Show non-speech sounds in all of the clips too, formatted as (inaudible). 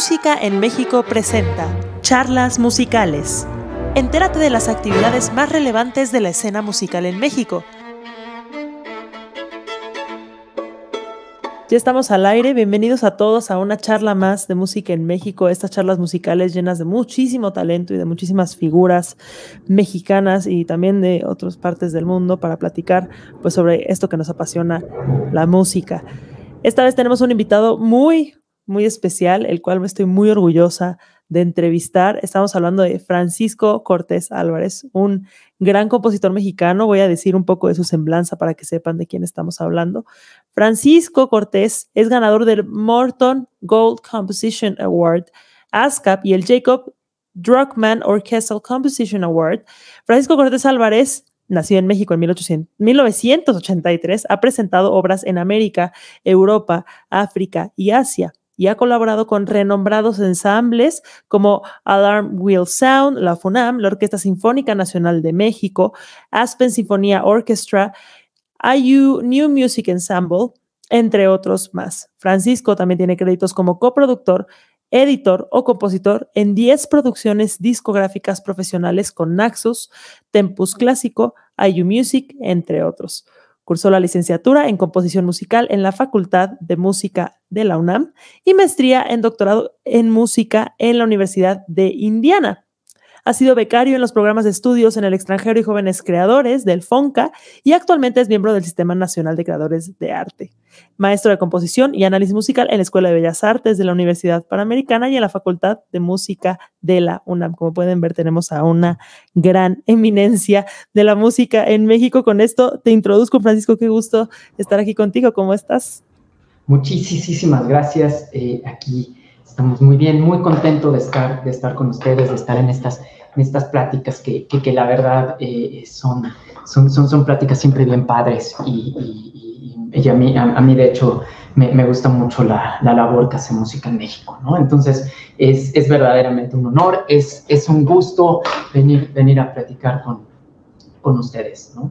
Música en México presenta Charlas Musicales. Entérate de las actividades más relevantes de la escena musical en México. Ya estamos al aire, bienvenidos a todos a una charla más de música en México, estas charlas musicales llenas de muchísimo talento y de muchísimas figuras mexicanas y también de otras partes del mundo para platicar pues sobre esto que nos apasiona, la música. Esta vez tenemos un invitado muy, muy especial, el cual me estoy muy orgullosa de entrevistar. Estamos hablando de Francisco Cortés Álvarez, un gran compositor mexicano. Voy a decir un poco de su semblanza para que sepan de quién estamos hablando. Francisco Cortés es ganador del Morton Gold Composition Award, ASCAP y el Jacob Druckmann Orchestral Composition Award. Francisco Cortés Álvarez nacido en México en 1983, ha presentado obras en América, Europa, África y Asia y ha colaborado con renombrados ensambles como Alarm Wheel Sound, la FUNAM, la Orquesta Sinfónica Nacional de México, Aspen Sinfonía Orchestra, IU New Music Ensemble, entre otros más. Francisco también tiene créditos como coproductor, editor o compositor en 10 producciones discográficas profesionales con Naxos, Tempus Clásico, IU Music, entre otros. Cursó la licenciatura en composición musical en la Facultad de Música de la UNAM y maestría en doctorado en música en la Universidad de Indiana. Ha sido becario en los programas de estudios en el extranjero y jóvenes creadores del FONCA y actualmente es miembro del Sistema Nacional de Creadores de Arte. Maestro de composición y análisis musical en la Escuela de Bellas Artes de la Universidad Panamericana y en la Facultad de Música de la UNAM. Como pueden ver, tenemos a una gran eminencia de la música en México. Con esto te introduzco, Francisco. Qué gusto estar aquí contigo. ¿Cómo estás? Muchísimas gracias. Eh, aquí estamos muy bien, muy contento de estar, de estar con ustedes, de estar en estas, en estas pláticas que, que, la verdad eh, son, son, son, son, pláticas siempre bien padres y, y, a, mí, a, mí, de hecho, me, me gusta mucho la, la, labor que hace música en México, ¿no? Entonces, es, es verdaderamente un honor, es, es un gusto venir, venir a platicar con, con ustedes, ¿no?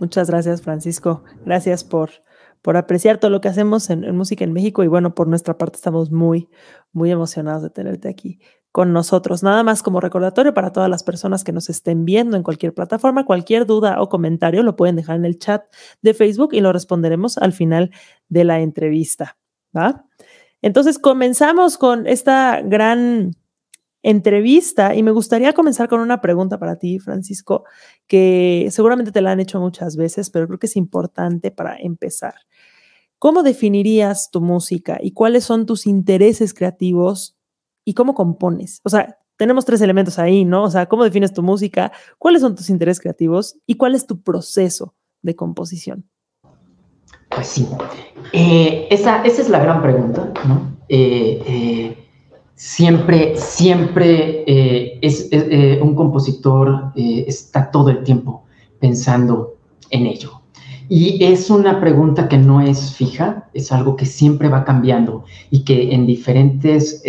Muchas gracias, Francisco. Gracias por, por apreciar todo lo que hacemos en, música en México y bueno, por nuestra parte estamos muy, muy emocionados de tenerte aquí con nosotros. Nada más como recordatorio para todas las personas que nos estén viendo en cualquier plataforma, cualquier duda o comentario lo pueden dejar en el chat de Facebook y lo responderemos al final de la entrevista. ¿va? Entonces comenzamos con esta gran entrevista y me gustaría comenzar con una pregunta para ti, Francisco, que seguramente te la han hecho muchas veces, pero creo que es importante para empezar. ¿Cómo definirías tu música y cuáles son tus intereses creativos y cómo compones? O sea, tenemos tres elementos ahí, ¿no? O sea, ¿cómo defines tu música? ¿Cuáles son tus intereses creativos y cuál es tu proceso de composición? Pues sí, eh, esa, esa, es la gran pregunta, ¿no? Eh, eh, siempre, siempre es, un compositor está todo el tiempo pensando en ello. Y es una pregunta que no es fija, es algo que siempre va cambiando y que en diferentes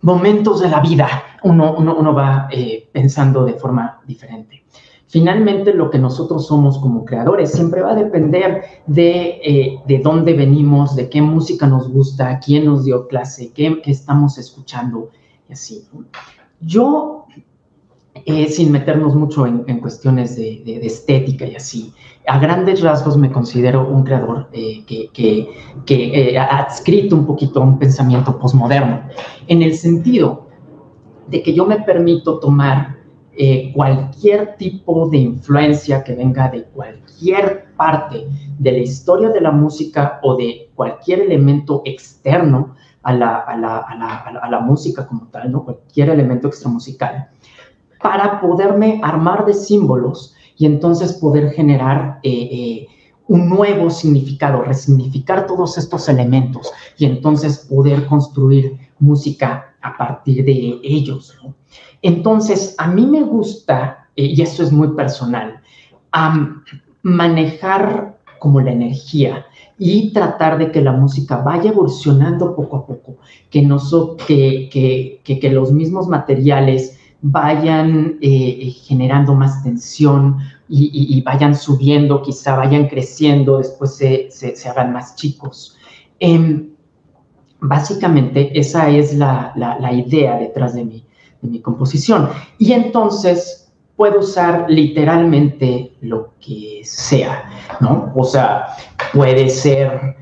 momentos de la vida uno, uno, va pensando de forma diferente. Finalmente, lo que nosotros somos como creadores siempre va a depender de, eh, de dónde venimos, de qué música nos gusta, quién nos dio clase, qué, qué estamos escuchando y así. Yo, eh, sin meternos mucho en, cuestiones de, estética y así, a grandes rasgos me considero un creador eh, que, que ha adscrito un poquito a un pensamiento posmoderno, en el sentido de que yo me permito tomar eh, cualquier tipo de influencia que venga de cualquier parte de la historia de la música o de cualquier elemento externo a la, a la música como tal, ¿no? cualquier elemento extramusical, para poderme armar de símbolos y entonces poder generar eh, eh, un nuevo significado, resignificar todos estos elementos y entonces poder construir música a partir de ellos. Entonces, a mí me gusta, eh, y eso es muy personal, manejar como la energía y tratar de que la música vaya evolucionando poco a poco, que, no que, que, que, los mismos materiales vayan eh, eh, generando más tensión y, vayan subiendo, quizá vayan creciendo, después se, se, hagan más chicos. Em, básicamente esa es la, idea detrás de mi, de mi composición. Y entonces puedo usar literalmente lo que sea, ¿no? O sea, puede ser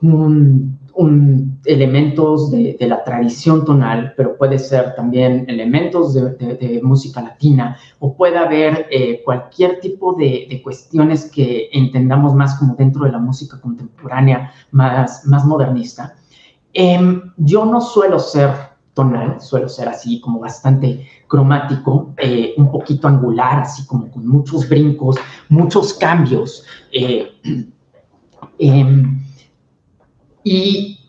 un un, elementos de, la tradición tonal, pero puede ser también elementos de, música latina o puede haber eh, cualquier tipo de, cuestiones que entendamos más como dentro de la música contemporánea, más, más modernista. Em, yo no suelo ser tonal, suelo ser así como bastante cromático, eh, un poquito angular, así como con muchos brincos, muchos cambios. Eh, (clears throat) em, y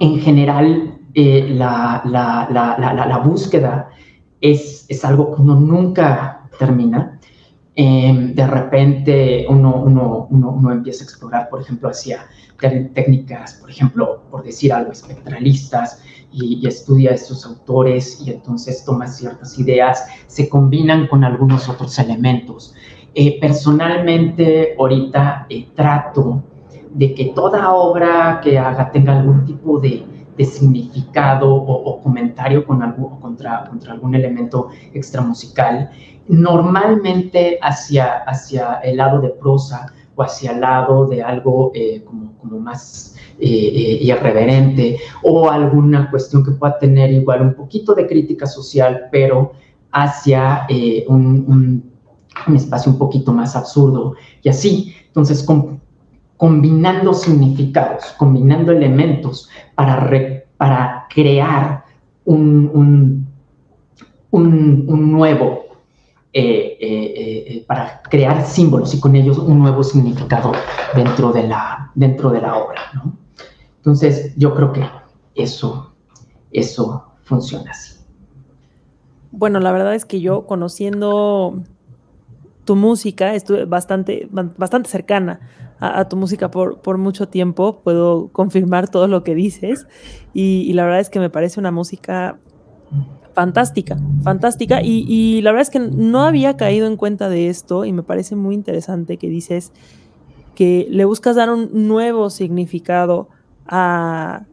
en general, eh, la, la, la, la, búsqueda es, es, algo que uno nunca termina. Eh, de repente uno, uno, uno, empieza a explorar, por ejemplo, hacia técnicas, por ejemplo, por decir algo, espectralistas, y, estudia a estos autores y entonces toma ciertas ideas, se combinan con algunos otros elementos. Eh, personalmente, ahorita trato de que toda obra que haga tenga algún tipo de, significado o, comentario con contra, contra algún elemento extramusical, normalmente hacia, hacia el lado de prosa o hacia el lado de algo eh, como, como, más eh, eh, irreverente o alguna cuestión que pueda tener igual un poquito de crítica social, pero hacia un, un, espacio un poquito más absurdo y así. Entonces, con, combinando significados, combinando elementos para, para crear un, un, nuevo, eh, eh, eh, para crear símbolos y con ellos un nuevo significado dentro de la, dentro de la obra. Entonces, yo creo que eso, eso funciona así. Bueno, la verdad es que yo conociendo tu música, estuve bastante, bastante cercana a, tu música por, por, mucho tiempo, puedo confirmar todo lo que dices y, la verdad es que me parece una música fantástica, fantástica y, y, la verdad es que no había caído en cuenta de esto y me parece muy interesante que dices que le buscas dar un nuevo significado a,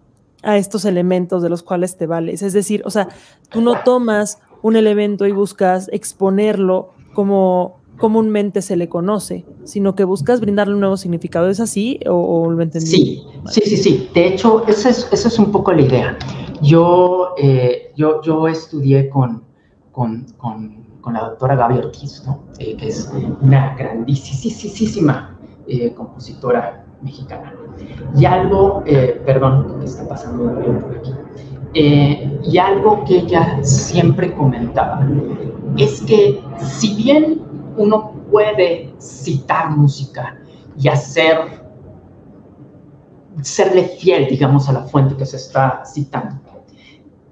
a estos elementos de los cuales te vales. Es decir, o sea, tú no tomas un elemento y buscas exponerlo como comúnmente se le conoce, sino que buscas brindarle un nuevo significado. ¿Es así o, lo entendí? Sí, sí, sí, sí. De hecho, esa es, es un poco la idea. Yo, eh, yo, yo estudié con, con, con, la doctora Gaby Ortiz, ¿no? Eh, que es una grandísima eh, compositora mexicana. Y algo, perdón, ¿qué está pasando por aquí? y algo que ella siempre comentaba es que si bien uno puede citar música y hacer, serle fiel, digamos, a la fuente que se está citando.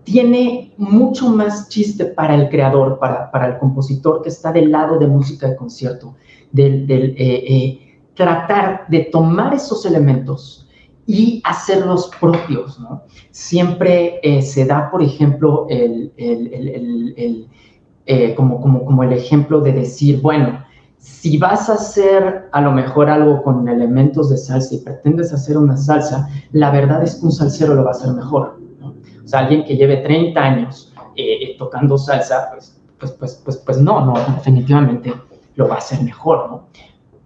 Tiene mucho más chiste para el creador, para, para el compositor que está del lado de música de concierto, del, del eh, eh, tratar de tomar esos elementos y hacerlos propios. ¿no? Siempre eh, se da, por ejemplo, el, el, el eh, como, como, como el ejemplo de decir, bueno, si vas a hacer a lo mejor algo con elementos de salsa y pretendes hacer una salsa, la verdad es que un salsero lo va a hacer mejor. O sea, alguien que lleve 30 años eh, tocando salsa, pues, pues, pues, pues, pues no, no, definitivamente lo va a hacer mejor, ¿no?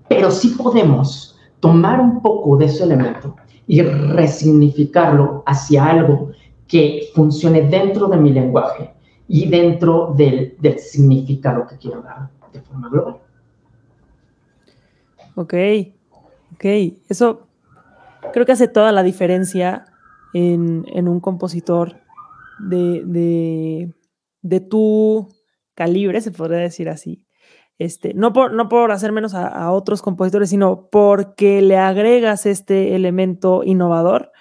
Pero sí podemos tomar un poco de ese elemento y resignificarlo hacia algo que funcione dentro de mi lenguaje y dentro del, del significado que quiero dar de forma global. Ok, ok. Eso creo que hace toda la diferencia en, en un compositor de, de, de, tu calibre, se podría decir así. Este, no, por, no por hacer menos a, a, otros compositores, sino porque le agregas este elemento innovador.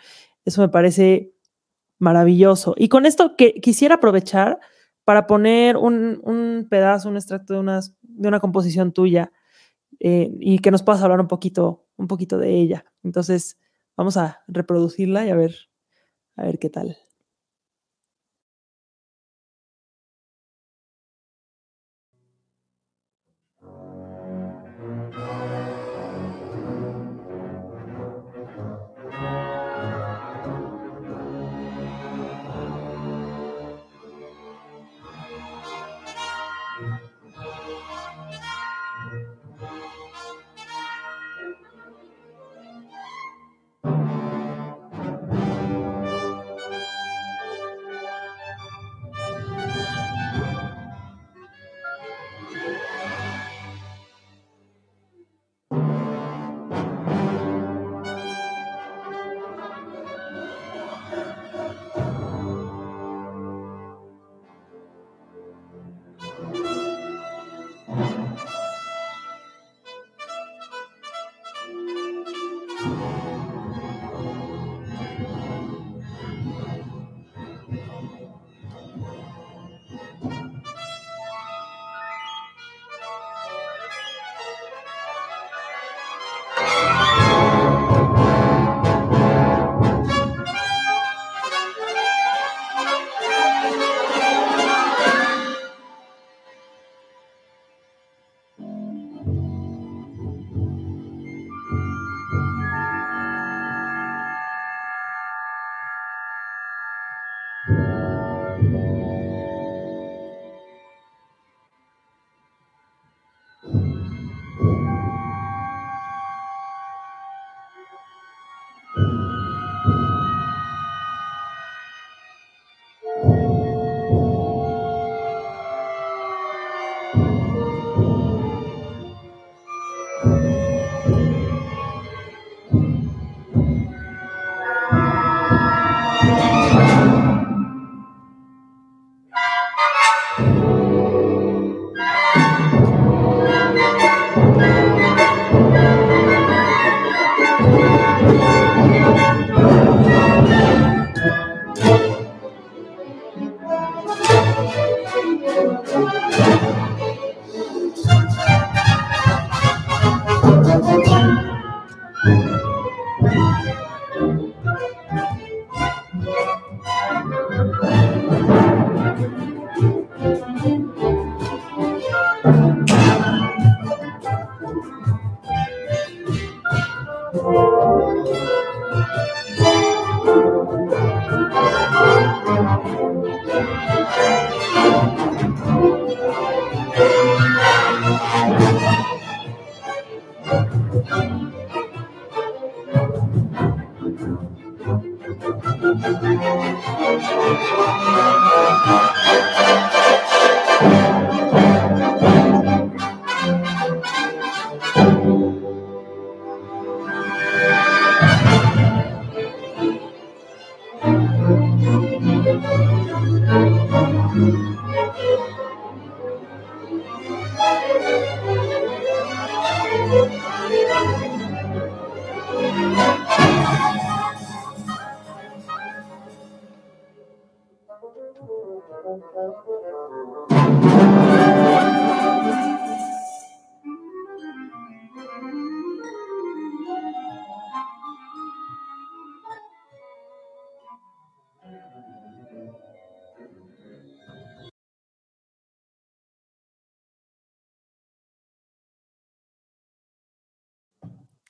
Eso me parece maravilloso. Y con esto que quisiera aprovechar para poner un, pedazo, un extracto de, unas, de una composición tuya eh, y que nos puedas hablar un poquito, un poquito de ella. Entonces, vamos a reproducirla y a ver, a ver qué tal.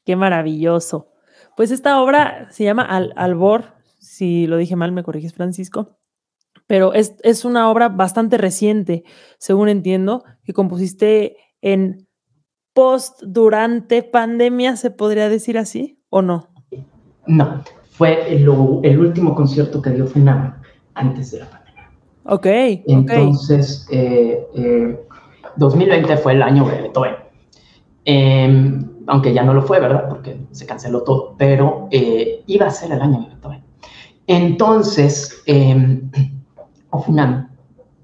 Qué maravilloso. Pues esta obra se llama Al Albor, si lo dije mal, me corriges, Francisco, pero es, es, una obra bastante reciente, según entiendo, que compusiste en post, durante pandemia, ¿se podría decir así o no? No, fue el, el último concierto que dio FUNAM antes de la pandemia. Ok. Entonces, eh, 2020 eh, fue el año de Beethoven. Em, aunque ya no lo fue, ¿verdad? Porque se canceló todo, pero eh, iba a ser el año de Beethoven. Entonces, eh, Ofunam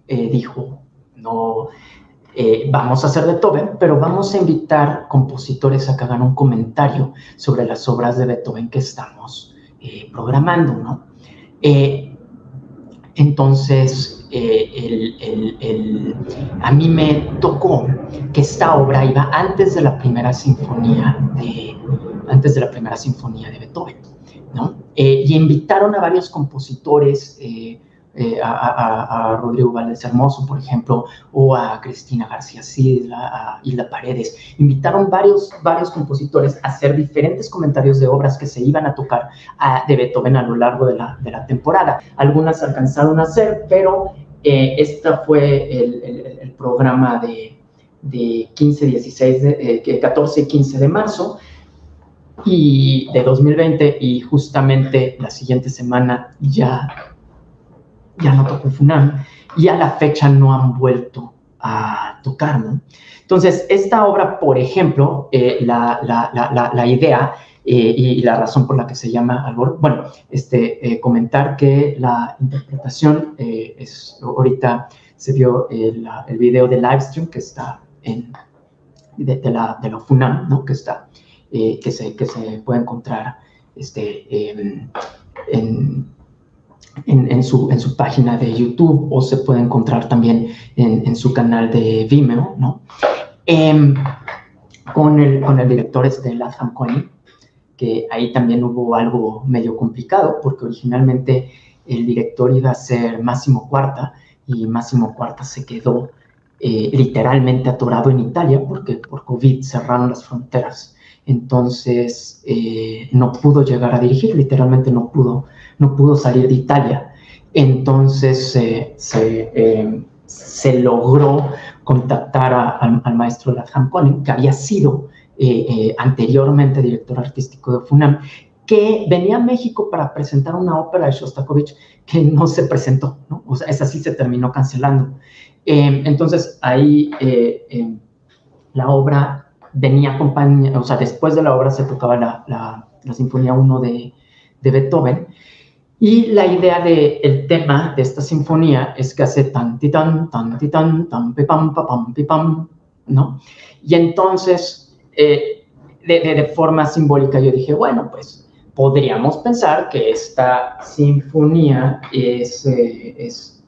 eh, dijo, no, eh, vamos a hacer Beethoven, pero vamos a invitar compositores a que hagan un comentario sobre las obras de Beethoven que estamos programando, ¿no? entonces, a mí me tocó que esta obra iba antes de la primera sinfonía de, antes de la primera sinfonía de Beethoven, ¿no? Eh, y invitaron a varios compositores, eh, eh, a, Rodrigo Valdés Hermoso, por ejemplo, o a Cristina García Sidla, a Hilda Paredes. Invitaron varios, varios compositores a hacer diferentes comentarios de obras que se iban a tocar de Beethoven a lo largo de la, temporada. Algunas alcanzaron a hacer, pero este fue el, programa de, de 15, 16, de, 14 y 15 de marzo y de 2020 y justamente la siguiente semana ya, ya no tocó FUNAM y a la fecha no han vuelto a tocar. Entonces, esta obra, por ejemplo, eh, la, la, la, idea eh, y, la razón por la que se llama Albor, bueno, este, eh, comentar que la interpretación es, ahorita se vio el, el video de livestream que está en, de, la, de la FUNAM, ¿no? Que está que, se, que se puede encontrar este, en, en, su, en su página de YouTube o se puede encontrar también en, su canal de Vimeo, ¿no? Em, con, el, con el director este, Latham Coney, que ahí también hubo algo medio complicado, porque originalmente el director iba a ser Máximo Cuarta y Máximo Cuarta se quedó eh, literalmente atorado en Italia porque por COVID cerraron las fronteras entonces eh, no pudo llegar a dirigir, literalmente no pudo, no pudo salir de Italia. Entonces se, eh, se, logró contactar al maestro Latham Conning, que había sido eh, anteriormente director artístico de FUNAM, que venía a México para presentar una ópera de Shostakovich que no se presentó, ¿no? o sea, esa sí se terminó cancelando. entonces ahí la obra venía acompañada, o sea, después de la obra se tocaba la, la, Sinfonía 1 de, de, Beethoven. Y la idea del el tema de esta sinfonía es que hace tan, ti, tan, tan, ti, tan, tan, pam, pam, pam, ¿no? Y entonces, eh, de, de, forma simbólica, yo dije, bueno, pues podríamos pensar que esta sinfonía es, eh, es,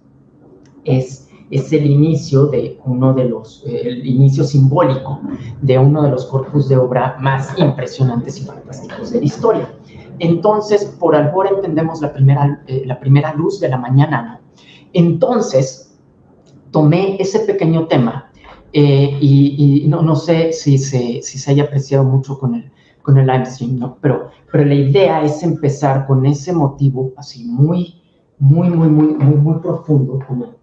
es es el inicio de uno de los, el inicio simbólico de uno de los corpus de obra más impresionantes y fantásticos de la historia. Entonces, por Albor entendemos la primera, eh, la primera luz de la mañana. Entonces, tomé ese pequeño tema eh, y, no, no, sé si se, si se haya apreciado mucho con el, con el live stream, ¿no? Pero, pero la idea es empezar con ese motivo así muy, muy, muy, muy, muy, muy profundo, como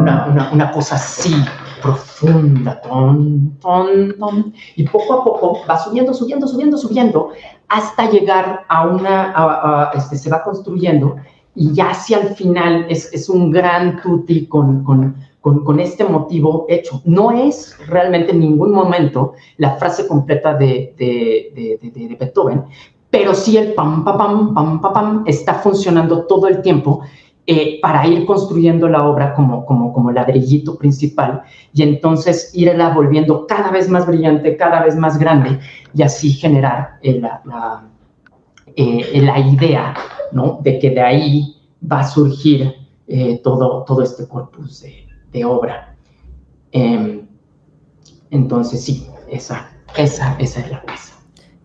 una, una, cosa así profunda, ton, ton, ton, y poco a poco va subiendo, subiendo, subiendo, subiendo, hasta llegar a una, este, se va construyendo. Y ya hacia el final es, es un gran tutti con, con, con, con, este motivo hecho. No es realmente en ningún momento la frase completa de, de, de, de Beethoven, pero sí el pam, pam, pam, pam, pam, pam está funcionando todo el tiempo eh, para ir construyendo la obra como, como, como ladrillito principal y entonces irla volviendo cada vez más brillante, cada vez más grande y así generar eh, la, la, eh, la, idea ¿no? de que de ahí va a surgir todo, todo este corpus de, obra. Em, entonces sí, esa, esa, esa es la pieza.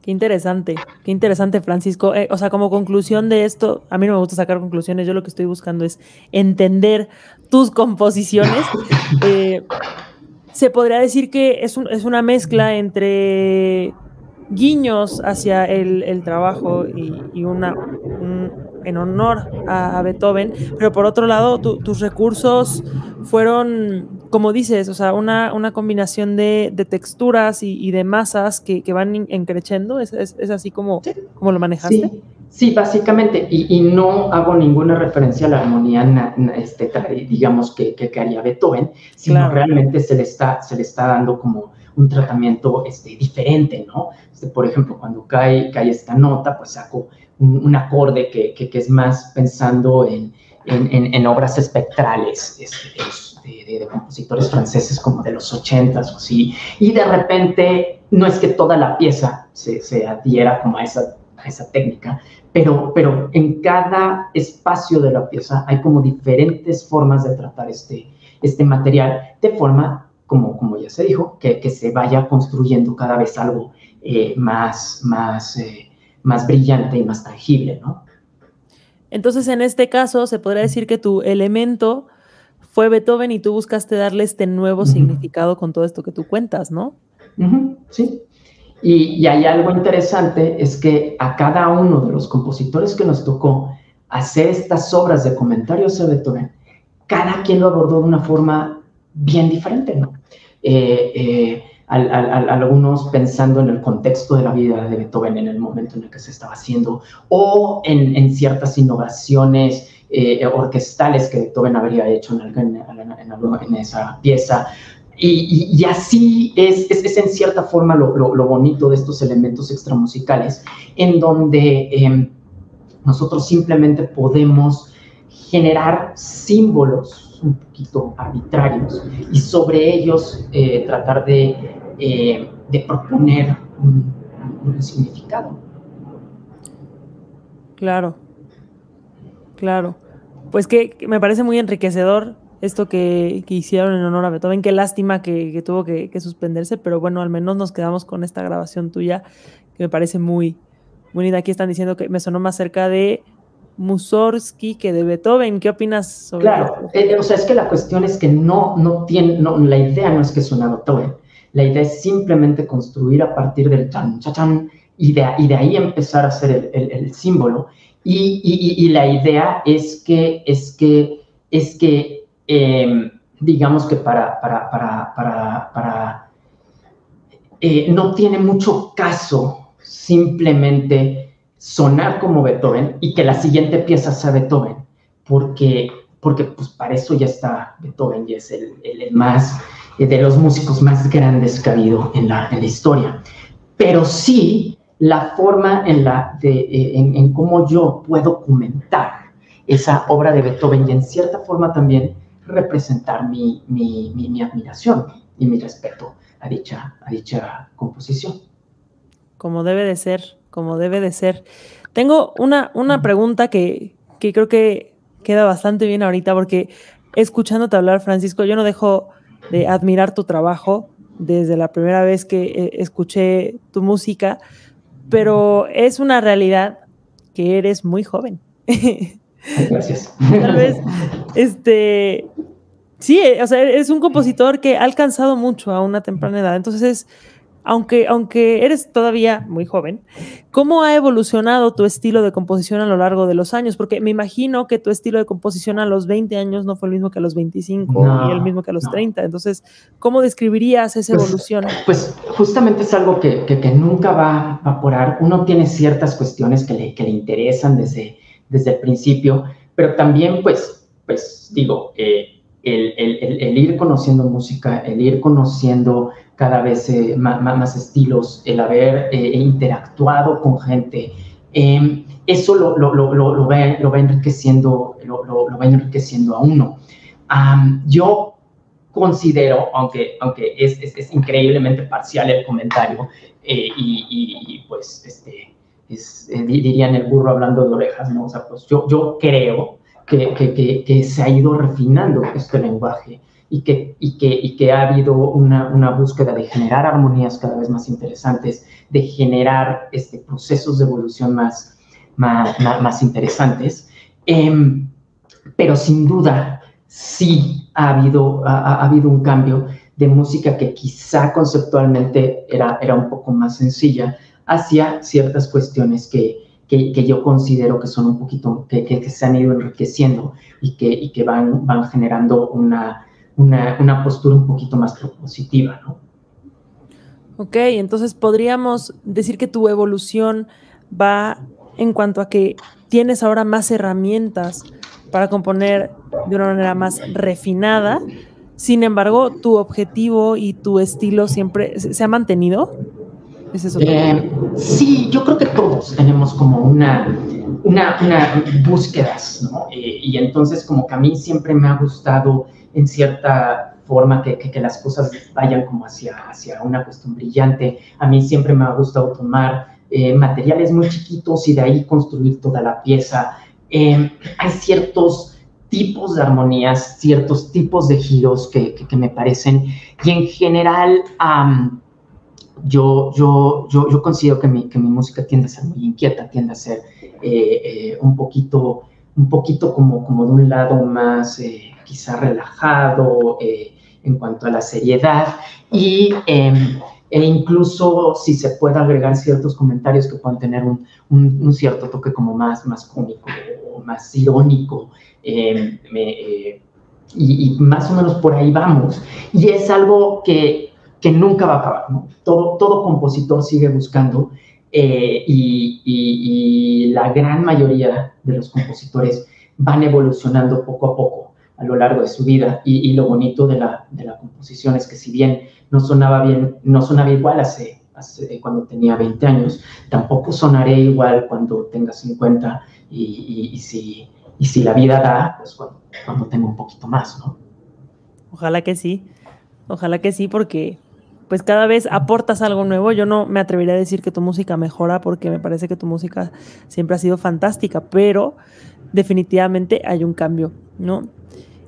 Qué interesante, qué interesante, Francisco. Eh, o sea, como conclusión de esto, a mí no me gusta sacar conclusiones, yo lo que estoy buscando es entender tus composiciones. (laughs) Eh, se podría decir que es, es, una mezcla entre guiños hacia el, trabajo y, una, en honor a, Beethoven, pero por otro lado, tus recursos fueron, como dices, o sea, una, una combinación de, texturas y, de masas que, van encrechendo, ¿Es, es, así como, como lo manejaste? Sí. básicamente, y, no hago ninguna referencia a la armonía, este, digamos, que, que, haría Beethoven, sino realmente se le, está, se le está dando como un tratamiento este, diferente, ¿no? Este, por ejemplo, cuando cae, cae esta nota, pues saco un, acorde que, que, es más pensando en, en, en obras espectrales este, de, de, compositores franceses como de los ochentas o así, y de repente no es que toda la pieza se, se adhiera como a esa, a esa técnica, pero, pero en cada espacio de la pieza hay como diferentes formas de tratar este, este material de forma, como, como ya se dijo, que, que se vaya construyendo cada vez algo eh, más, más eh, más brillante y más tangible, ¿no? Entonces, en este caso, se podría decir que tu elemento fue Beethoven y tú buscaste darle este nuevo significado con todo esto que tú cuentas, ¿no? Sí. Y, hay algo interesante, es que a cada uno de los compositores que nos tocó hacer estas obras de comentarios a Beethoven, cada quien lo abordó de una forma bien diferente, ¿no? Eh, eh, algunos pensando en el contexto de la vida de Beethoven en el momento en el que se estaba haciendo, o en, ciertas innovaciones eh, orquestales que Beethoven habría hecho en, en, esa pieza. Y, así es, es, en cierta forma lo, lo, bonito de estos elementos extramusicales, en donde em, nosotros simplemente podemos generar símbolos arbitrarios y sobre ellos eh, tratar de, eh, de proponer un, significado. Claro, claro. Pues que, me parece muy enriquecedor esto que, hicieron en honor a Beethoven. Qué lástima que, tuvo que, suspenderse, pero bueno, al menos nos quedamos con esta grabación tuya que me parece muy, linda. Aquí están diciendo que me sonó más cerca de Mussorgsky que de Beethoven. ¿Qué opinas sobre Claro, eh, o sea, es que la cuestión es que no, no tiene, no, la idea no es que suene a Beethoven. La idea es simplemente construir a partir del chan, chan, y de, y de ahí empezar a hacer el, el, símbolo. Y, y, y, la idea es que, es que, es que em, digamos que para, para, para, para, para eh, no tiene mucho caso simplemente sonar como Beethoven y que la siguiente pieza sea Beethoven, porque, porque pues para eso ya está Beethoven y es el, el, más, eh, de los músicos más grandes que ha habido en la, en la historia. Pero sí la forma en, la de, eh, en, en cómo yo puedo comentar esa obra de Beethoven y en cierta forma también representar mi, mi, mi, mi admiración y mi respeto a dicha, a dicha composición. Como debe de ser, como debe de ser. Tengo una, una pregunta que, que creo que queda bastante bien ahorita porque escuchándote hablar, Francisco, yo no dejo de admirar tu trabajo desde la primera vez que eh, escuché tu música, pero es una realidad que eres muy joven. Gracias. Tal vez, este, sí, o sea, eres un compositor que ha alcanzado mucho a una temprana edad, entonces aunque, aunque eres todavía muy joven, ¿cómo ha evolucionado tu estilo de composición a lo largo de los años? Porque me imagino que tu estilo de composición a los 20 años no fue el mismo que a los 25 y el mismo que a los 30. Entonces, ¿cómo describirías esa pues, evolución? Pues justamente es algo que, que, nunca va a evaporar. Uno tiene ciertas cuestiones que le, que le interesan desde, desde el principio, pero también, pues, pues digo, eh, el, el, el, ir conociendo música, el ir conociendo cada vez eh, más, estilos, el haber eh, interactuado con gente, em, eso lo, lo, lo, lo va, va, enriqueciendo, lo, va a uno. yo considero, aunque, aunque es, es, increíblemente parcial el comentario, eh, y, pues este, es, dirían el burro hablando de orejas, ¿no? O sea, pues yo, yo creo que, se ha ido refinando este lenguaje y que, y que, y que ha habido una, una, búsqueda de generar armonías cada vez más interesantes, de generar este, procesos de evolución más, más, más, interesantes. Em, pero sin duda, sí ha habido, ha, habido un cambio de música que quizá conceptualmente era, era un poco más sencilla hacia ciertas cuestiones que, que, yo considero que son un poquito, que, que, se han ido enriqueciendo y que, y que van, van generando una, una, una, postura un poquito más propositiva, ¿no? Ok, entonces podríamos decir que tu evolución va en cuanto a que tienes ahora más herramientas para componer de una manera más refinada. Sin embargo, tu objetivo y tu estilo siempre se ha mantenido. Eh, sí, yo creo que todos tenemos como una, una, una búsquedas, ¿no? Eh, y entonces como que a mí siempre me ha gustado en cierta forma que, que, las cosas vayan como hacia, hacia una cuestión brillante. A mí siempre me ha gustado tomar eh, materiales muy chiquitos y de ahí construir toda la pieza. Hay ciertos tipos de armonías, ciertos tipos de giros que, que, me parecen, y en general yo, yo, yo, yo, considero que mi, que mi, música tiende a ser muy inquieta, tiende a ser eh, eh, un poquito, un poquito como, como de un lado más eh, quizá relajado en cuanto a la seriedad y em, e incluso si se puede agregar ciertos comentarios que puedan tener un, un, cierto toque como más, más cómico o más irónico. Em, y, y, más o menos por ahí vamos. Y es algo que, que nunca va a acabar. Todo, todo compositor sigue buscando eh, y, y, la gran mayoría de los compositores van evolucionando poco a poco a lo largo de su vida. Y, lo bonito de la, de la composición es que si bien no sonaba bien, no sonaba igual hace, hace cuando tenía 20 años, tampoco sonaré igual cuando tenga 50 y, y, si, y si la vida da, pues cuando, cuando tenga un poquito más, ¿no? Ojalá que sí, ojalá que sí, porque pues cada vez aportas algo nuevo. Yo no me atrevería a decir que tu música mejora porque me parece que tu música siempre ha sido fantástica, pero definitivamente hay un cambio, ¿no?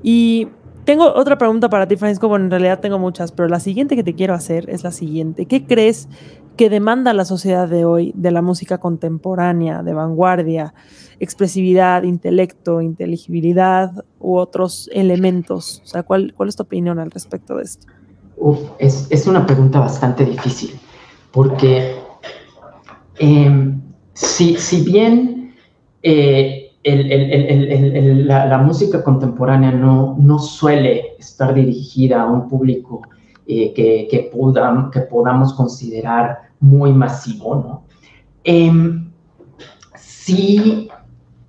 Y tengo otra pregunta para ti, Francisco. Bueno, en realidad tengo muchas, pero la siguiente que te quiero hacer es la siguiente. ¿Qué crees que demanda la sociedad de hoy de la música contemporánea, de vanguardia, expresividad, intelecto, inteligibilidad u otros elementos? O sea, ¿cuál, cuál es tu opinión al respecto de esto? Es, una pregunta bastante difícil, porque em, si, bien eh, la, música contemporánea no, no suele estar dirigida a un público eh, que, que, que, podamos considerar muy masivo, ¿no? Em, sí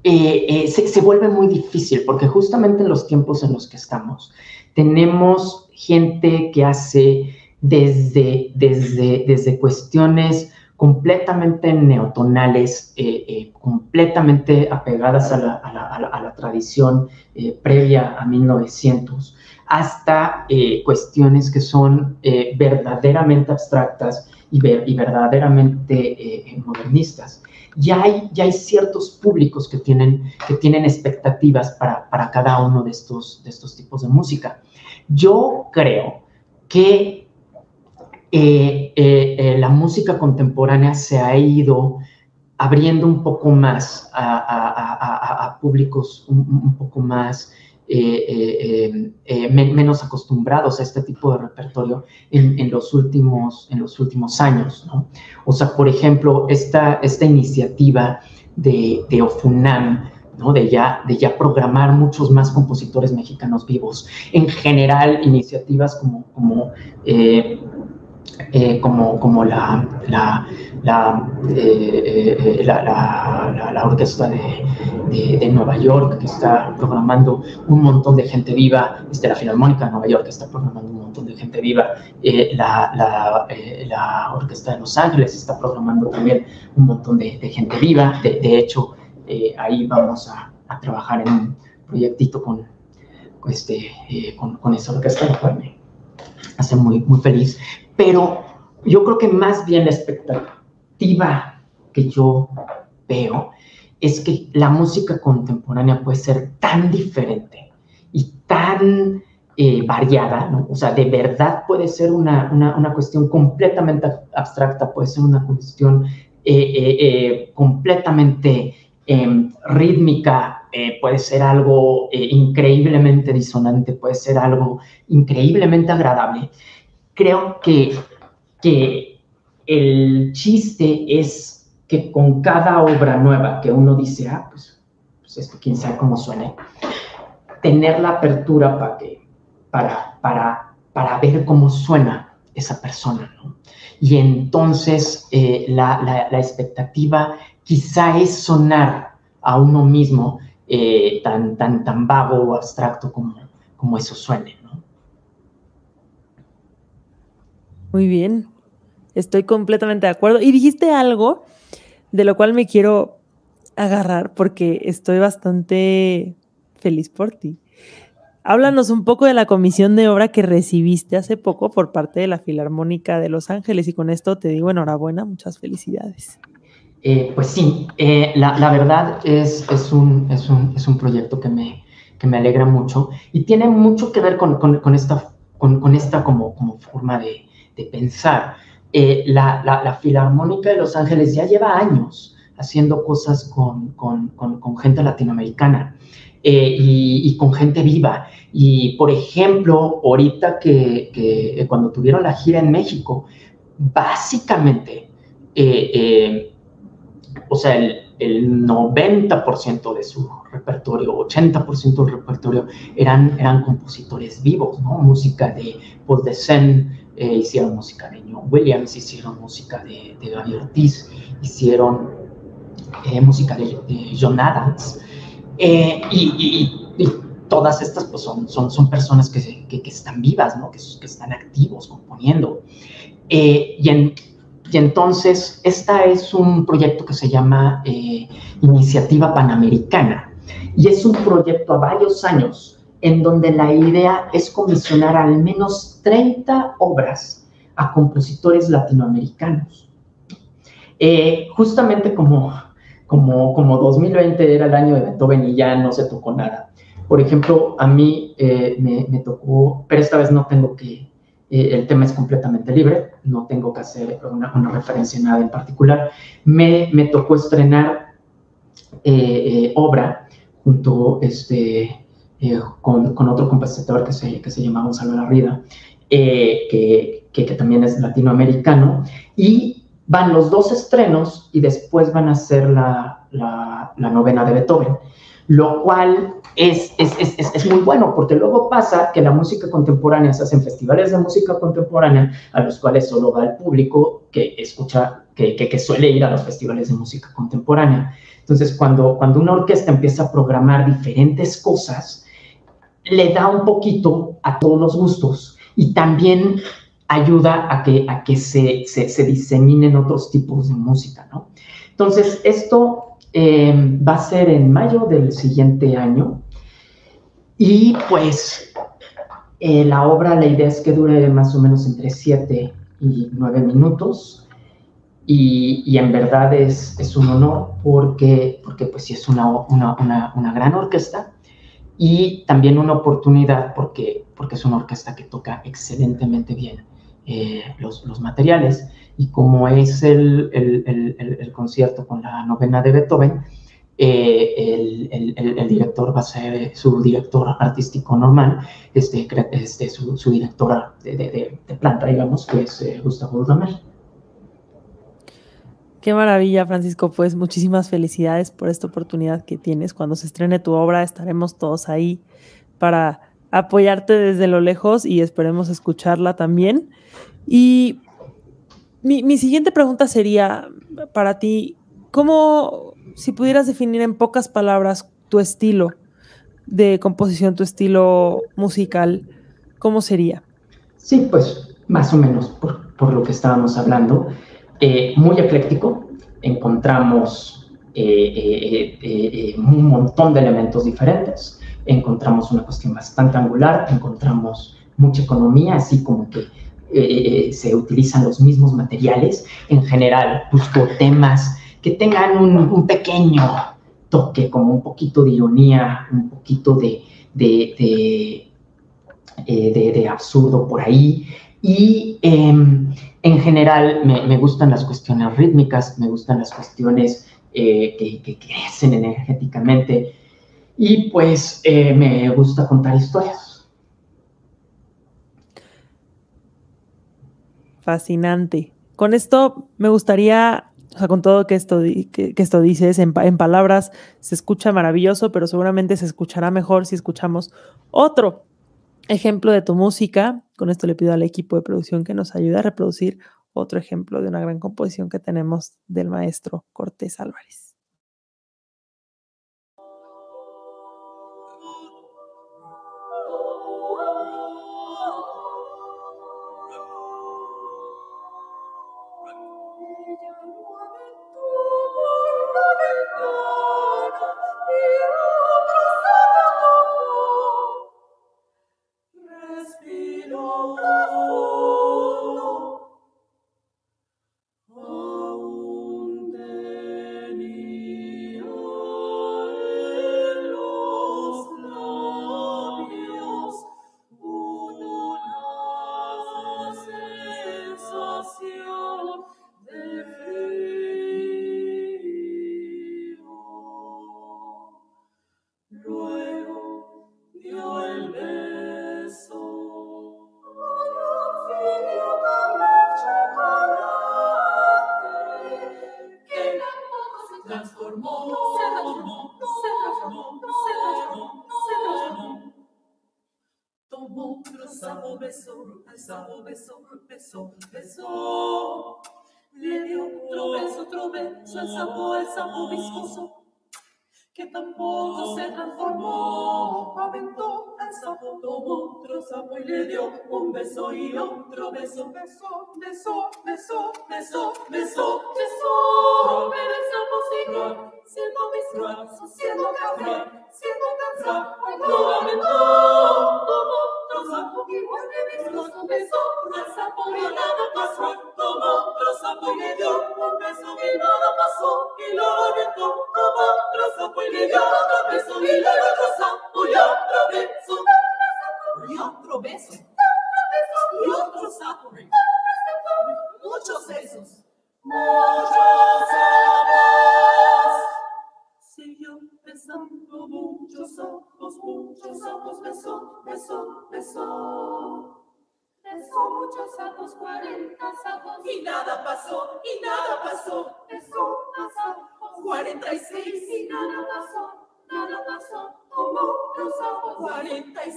eh, se, se, vuelve muy difícil porque justamente en los tiempos en los que estamos tenemos gente que hace desde, desde, desde cuestiones completamente neotonales, eh, eh, completamente apegadas a la, a la, a la, tradición eh, previa a 1900, hasta cuestiones que son verdaderamente abstractas y, y verdaderamente modernistas. Ya hay, ya hay ciertos públicos que tienen, que tienen expectativas para, para cada uno de estos, de estos tipos de música. Yo creo que eh, eh, eh, la música contemporánea se ha ido abriendo un poco más a, públicos un, poco más menos acostumbrados a este tipo de repertorio en, los, últimos, en los últimos años. O sea, por ejemplo, esta, esta iniciativa de, de Ofunam, de, ya, de ya programar muchos más compositores mexicanos vivos. En general, iniciativas como, eh, eh, como, como la, la, la, eh, la, Orquesta de, de, Nueva York, que está programando un montón de gente viva, este, la Filarmónica de Nueva York, que está programando un montón de gente viva, la, la, Orquesta de Los Ángeles está programando también un montón de, gente viva, de, de hecho, ahí vamos a, trabajar en un proyectito con, este, con, con esa orquesta, lo cual me hace muy, muy feliz. Pero yo creo que más bien la expectativa que yo veo es que la música contemporánea puede ser tan diferente y tan eh, variada, ¿no? O sea, de verdad puede ser una, una, cuestión completamente abstracta, puede ser una cuestión eh, eh, completamente em, rítmica, puede ser algo increíblemente disonante, puede ser algo increíblemente agradable. Creo que, que el chiste es que con cada obra nueva que uno dice, ah, pues, pues esto quién sabe cómo suene, tener la apertura para que para, para, para ver cómo suena esa persona. ¿no? Y entonces eh, la, la, expectativa quizá es sonar a uno mismo eh, tan, tan, tan vago o abstracto como, como eso suene. ¿no? Muy bien, estoy completamente de acuerdo. Y dijiste algo de lo cual me quiero agarrar porque estoy bastante feliz por ti. Háblanos un poco de la comisión de obra que recibiste hace poco por parte de la Filarmónica de Los Ángeles y con esto te digo enhorabuena, muchas felicidades. Eh, pues sí, eh, la, verdad es, es, un, es, un, es, un, proyecto que me, que me alegra mucho y tiene mucho que ver con, con, con esta, con, esta como, como forma de, de pensar. Eh, la, la, Filarmónica de Los Ángeles ya lleva años haciendo cosas con, con gente latinoamericana. Eh, y, con gente viva. Y, por ejemplo, ahorita que, que cuando tuvieron la gira en México, básicamente, eh, eh, o sea, el, el 90% de su repertorio, 80% del repertorio eran, eran compositores vivos, ¿no? Música de Paul de hicieron música de John Williams, hicieron música de, de Gaby Ortiz, hicieron música de, John Adams. Eh, y, todas estas pues, son, son, son personas que, que, están vivas, ¿no? que, que están activos, componiendo. Eh, y, y, entonces, este es un proyecto que se llama eh, Iniciativa Panamericana. Y es un proyecto a varios años en donde la idea es comisionar al menos 30 obras a compositores latinoamericanos. justamente como como, como 2020 era el año de Beethoven y ya no se tocó nada. Por ejemplo, a mí eh, me, tocó, pero esta vez no tengo que, eh, el tema es completamente libre, no tengo que hacer una, referencia a nada en particular. Me, me tocó estrenar eh, obra junto este, con, con, otro compositor que se, que se llama Gonzalo Larrida, que, que, que también es latinoamericano, y van los dos estrenos y después van a ser la, la, novena de Beethoven, lo cual es, es, es, es, muy bueno porque luego pasa que la música contemporánea se hacen festivales de música contemporánea a los cuales solo va el público que escucha, que, que, que suele ir a los festivales de música contemporánea. Entonces, cuando, cuando una orquesta empieza a programar diferentes cosas, le da un poquito a todos los gustos y también ayuda a que, a que se, se, diseminen otros tipos de música, ¿no? Entonces, esto eh, va a ser en mayo del siguiente año y pues eh, la obra, la idea es que dure más o menos entre 7 y 9 minutos y, y en verdad es, es, un honor porque, porque pues sí es una, una, una gran orquesta y también una oportunidad porque, porque es una orquesta que toca excelentemente bien eh, los, los, materiales. Y como es el, el, el, concierto con la novena de Beethoven, eh, el, director va a ser su director artístico normal, este, este, su, su directora de, de, de, planta, digamos, que es eh, Gustavo Dudamel. Qué maravilla, Francisco. Pues muchísimas felicidades por esta oportunidad que tienes. Cuando se estrene tu obra, estaremos todos ahí para apoyarte desde lo lejos y esperemos escucharla también. Y mi, siguiente pregunta sería para ti, ¿cómo, si pudieras definir en pocas palabras tu estilo de composición, tu estilo musical, cómo sería? Sí, pues más o menos por, lo que estábamos hablando, eh, muy ecléctico, encontramos un montón de elementos diferentes. Encontramos una cuestión bastante angular, encontramos mucha economía, así como que se utilizan los mismos materiales. En general, busco temas que tengan un, pequeño toque, como un poquito de ironía, un poquito de, de, de, absurdo por ahí. Y em, en general me, gustan las cuestiones rítmicas, me gustan las cuestiones eh, que, crecen energéticamente y pues eh, me gusta contar historias. Fascinante. Con esto me gustaría, o sea, con todo que esto, que, esto dices, en, en palabras se escucha maravilloso, pero seguramente se escuchará mejor si escuchamos otro ejemplo de tu música. Con esto le pido al equipo de producción que nos ayude a reproducir otro ejemplo de una gran composición que tenemos del maestro Cortés Álvarez. Beso, beso, beso, beso, beso, beso, beso. Pero el sapo sigue siendo viscoso, siendo café, siendo cansado. Lo lamentó como otro sapo, igual que viscoso, beso al sapo y nada pasó. Otro sapo y le dio un beso y nada pasó. Y lo lamentó otro sapo y le dio otro beso y otro sapo otro beso. Y otro beso y otros sapos. Muchos besos. Muchos sapos. Siguió besando muchos sapos, muchos sapos, besó, besó, besó. Besó muchos sapos, cuarenta sapos. Y nada pasó, y nada pasó. Besó sapos, cuarenta y seis. Y nada pasó, nada pasó. Como los sapos, cuarenta y.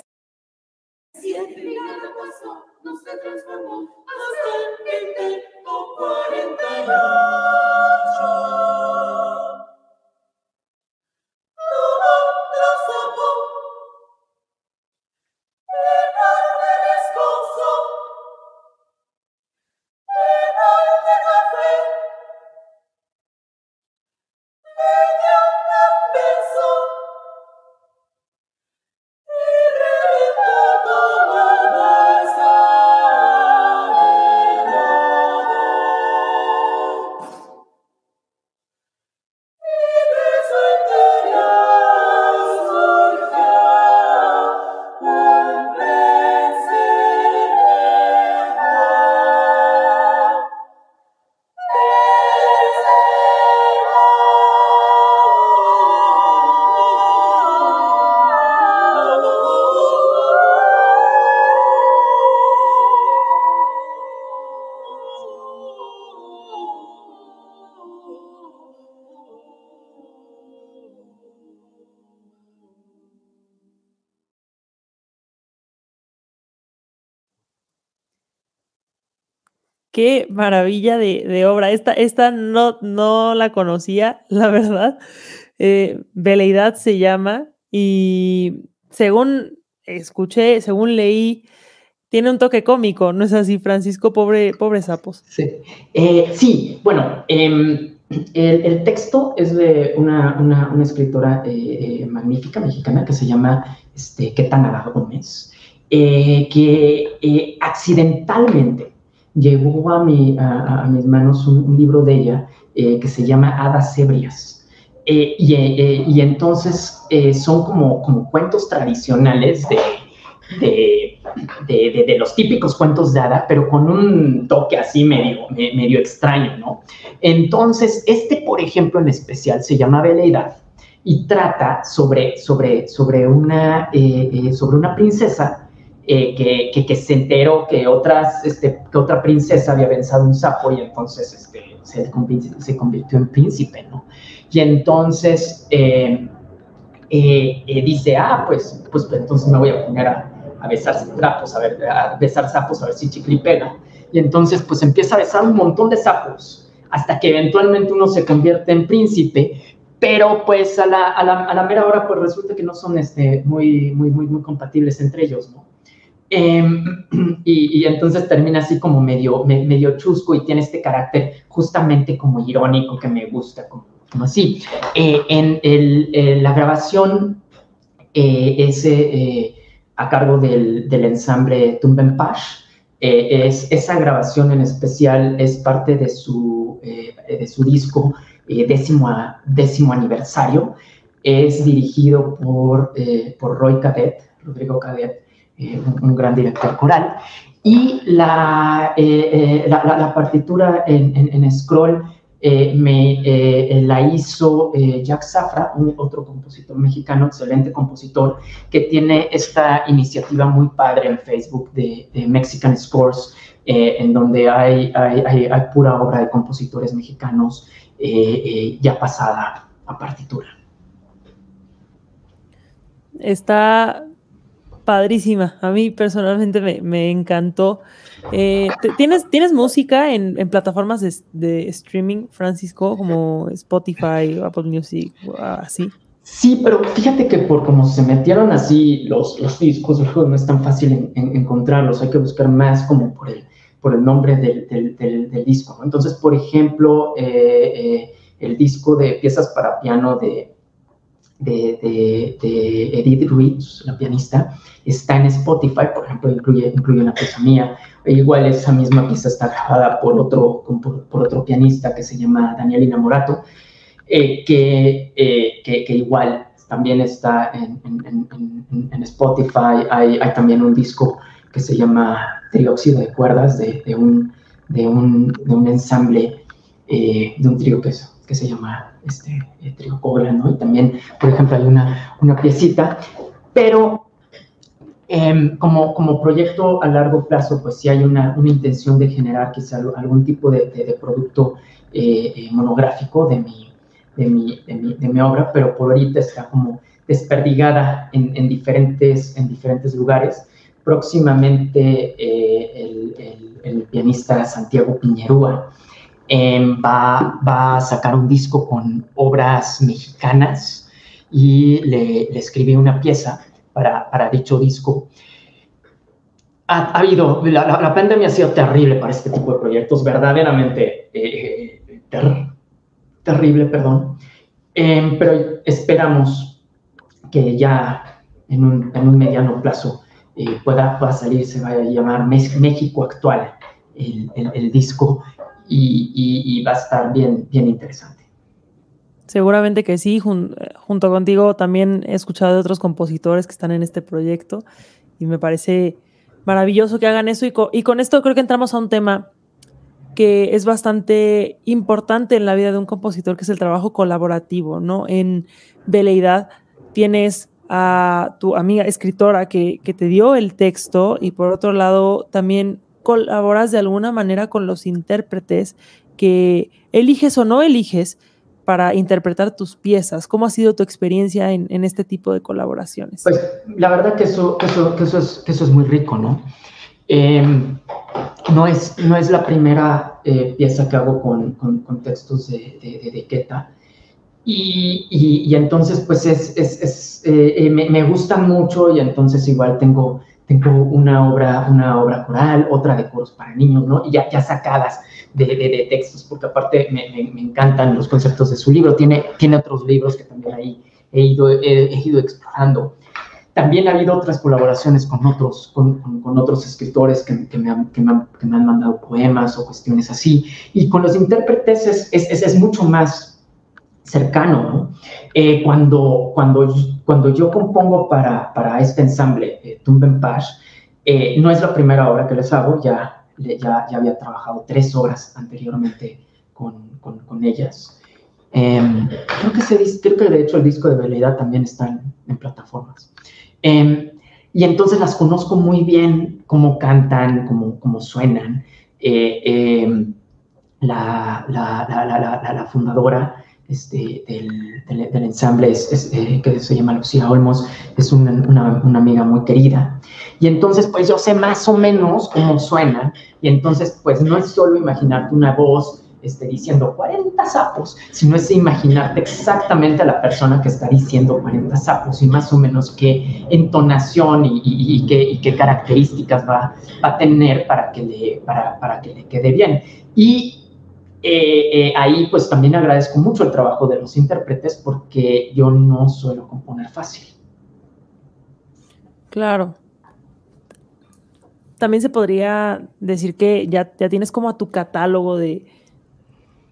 Siete y nada pasó no se transformó hasta que tengo 48. Qué maravilla de, obra. Esta, esta no, no la conocía, (laughs) la verdad. Eh, Veleidad se llama y según escuché, según leí, tiene un toque cómico, ¿no es así, Francisco? Pobre, pobre sapos. Sí, eh, sí bueno, em, el, texto es de una, una, escritora eh, magnífica mexicana que se llama este, Ketanara Gómez, que accidentalmente llegó a, mi, a, mis manos un, libro de ella que se llama Hadas Ebrias. Y, y, entonces son como, cuentos tradicionales de, los típicos cuentos de hada, pero con un toque así medio, extraño, ¿no? Entonces, este, por ejemplo, en especial se llama Veleidad y trata eh, eh, sobre una princesa eh, que, se enteró que, otras, este, que otra princesa había vencido un sapo y entonces este, se, convirtió en príncipe, ¿no? Y entonces dice, ah, pues, pues entonces me voy a poner a, a besar trapos, a, ver, a besar sapos, a ver si chicle pega. Y entonces pues empieza a besar un montón de sapos, hasta que eventualmente uno se convierte en príncipe, pero pues a la, mera hora pues resulta que no son este, muy compatibles entre ellos, ¿no? Em, (clears throat) y, y, entonces termina así como medio, medio chusco y tiene este carácter justamente como irónico que me gusta, como, como así. Eh, en el, eh, la grabación, eh, ese eh, a cargo del, del ensamble Tumbenpash. Eh, es, esa grabación en especial es parte de su, eh, de su disco eh, décimo, décimo aniversario. Es dirigido por, por Roy Cadet, Rodrigo Cadet, un, gran director coral. Y la, la, la, partitura en, en, Scroll eh, me eh, la hizo eh, Jack Zafra, un otro compositor mexicano, excelente compositor, que tiene esta iniciativa muy padre en Facebook de, Mexican Scores, en donde hay, hay, hay, pura obra de compositores mexicanos ya pasada a partitura. Está padrísima. A mí personalmente me, me encantó. Eh, ¿tienes, ¿Tienes música en, plataformas de, streaming, Francisco, como Spotify, Apple Music, así? Sí, pero fíjate que por como se metieron así los, los discos, luego no es tan fácil en, encontrarlos, hay que buscar más como por el, por el nombre del, del, del, disco. Entonces, por ejemplo, eh, eh, el disco de piezas para piano de, de, de, Edith Ruiz, la pianista, está en Spotify, por ejemplo, incluye, incluye una pieza mía. E igual esa misma pieza está grabada por otro, por, otro pianista que se llama Daniel Inamorato, eh, que, eh, que, que, igual también está en, en, Spotify. Hay, hay, también un disco que se llama Trióxido de Cuerdas de, de un, un, un ensamble, eh, de un trío que que se llama este, eh, Trigo Cobra, ¿no? Y también, por ejemplo, hay una, una piecita, pero em, como, como proyecto a largo plazo, pues sí hay una, una intención de generar quizá algún tipo de, de, producto eh, eh, monográfico de mi, de, mi, de, mi, de mi obra, pero por ahorita está como desperdigada en, en diferentes, en diferentes lugares. Próximamente el, el, el, pianista Santiago Piñerúa Em, va, va, a sacar un disco con obras mexicanas y le, escribí una pieza para, para dicho disco. Ha, habido, la, pandemia ha sido terrible para este tipo de proyectos, verdaderamente eh, terrible, perdón, em, pero esperamos que ya en un, en un mediano plazo eh, pueda, pueda, salir, se vaya a llamar México Actual, el, el, el disco, y, va a estar bien, bien interesante. Seguramente que sí, junto contigo también he escuchado de otros compositores que están en este proyecto y me parece maravilloso que hagan eso y con esto creo que entramos a un tema que es bastante importante en la vida de un compositor, que es el trabajo colaborativo, ¿no? En Veleidad tienes a tu amiga escritora que, te dio el texto y por otro lado también colaboras de alguna manera con los intérpretes que eliges o no eliges para interpretar tus piezas. ¿Cómo ha sido tu experiencia en, en este tipo de colaboraciones? Pues la verdad que eso, que eso, que eso, es, que eso es muy rico, ¿no? Eh, no, es, no es la primera eh, pieza que hago con, con, con textos de, de, de Queta. Y, y, y, entonces, pues es, es, es eh, eh me, me, gusta mucho y entonces igual tengo tengo una obra, una obra coral, otra de coros para niños, ¿no? Y ya, ya sacadas de, textos, porque aparte me, me, encantan los conceptos de su libro. Tiene, tiene otros libros que también ahí he ido, he, ido explorando. También ha habido otras colaboraciones con otros, con, con, otros escritores que, que, me han, que, me han, que, me han, mandado poemas o cuestiones así. Y con los intérpretes es, es, es mucho más cercano, ¿no? Eh, cuando, cuando, cuando yo compongo para, para este ensamble, eh, Tumbenpash, eh, no es la primera obra que les hago, ya, ya, ya había trabajado tres obras anteriormente con, con, con ellas. Em, creo, que se, creo que de hecho el disco de Veleidad también está en, plataformas. Em, y entonces las conozco muy bien, cómo cantan, cómo, cómo suenan. Eh, em, la, la, la, la, fundadora este, del, del, ensamble es, eh, que se llama Lucía Olmos, es una, una, amiga muy querida. Y entonces, pues yo sé más o menos cómo suenan, y entonces, pues no es solo imaginarte una voz esté diciendo 40 sapos, sino es imaginarte exactamente a la persona que está diciendo 40 sapos y más o menos qué entonación y, qué, características va, a tener para que le, para, que le quede bien. Y eh, eh, ahí pues también agradezco mucho el trabajo de los intérpretes porque yo no suelo componer fácil. Claro. También se podría decir que ya, ya tienes como a tu catálogo de,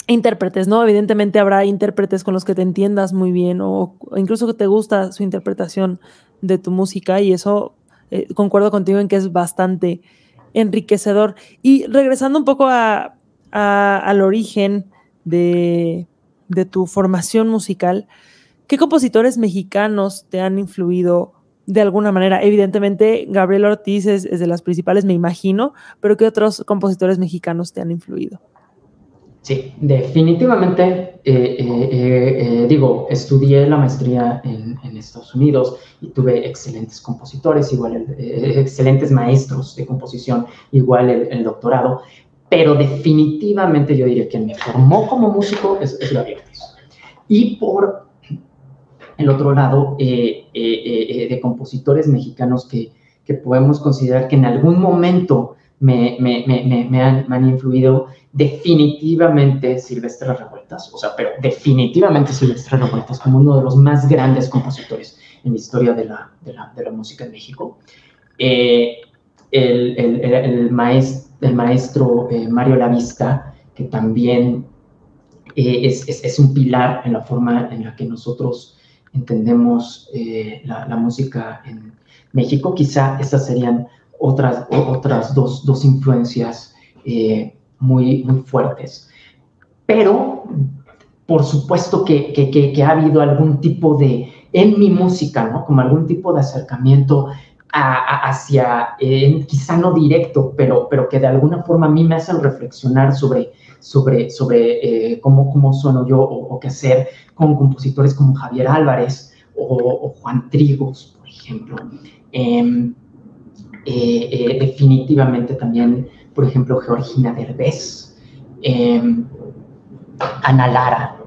intérpretes, ¿no? Evidentemente habrá intérpretes con los que te entiendas muy bien o, incluso que te gusta su interpretación de tu música y eso eh, concuerdo contigo en que es bastante enriquecedor. Y regresando un poco a, al origen de, de, tu formación musical, ¿qué compositores mexicanos te han influido de alguna manera? Evidentemente, Gabriel Ortiz es de las principales, me imagino, pero ¿qué otros compositores mexicanos te han influido? Sí, definitivamente, eh, eh, eh, digo, estudié la maestría en, Estados Unidos y tuve excelentes compositores, igual excelentes maestros de composición, igual el, doctorado, pero definitivamente yo diría que me formó como músico es, es Gabriel Y por el otro lado, de compositores mexicanos que, que podemos considerar que en algún momento me, me, me, han, han, influido definitivamente Silvestre Revueltas, o sea, pero definitivamente Silvestre Revueltas como uno de los más grandes compositores en la historia de la, de la, música en México. Eh, el, el, el, maestro, el maestro eh, Mario Lavista, que también eh, es, un pilar en la forma en la que nosotros entendemos la, la música en México, quizá estas serían otras, otras dos, dos influencias eh, muy, muy fuertes. Pero, por supuesto que, que, que, ha habido algún tipo de, en mi música, ¿no? Como algún tipo de acercamiento hacia, quizá no directo, pero, pero que de alguna forma a mí me hacen reflexionar sobre, sobre, sobre eh, cómo, cómo sueno yo o, qué hacer con compositores como Javier Álvarez o, Juan Trigos, por ejemplo. Em, eh, eh, definitivamente también, por ejemplo, Georgina Derbez, em, Ana Lara,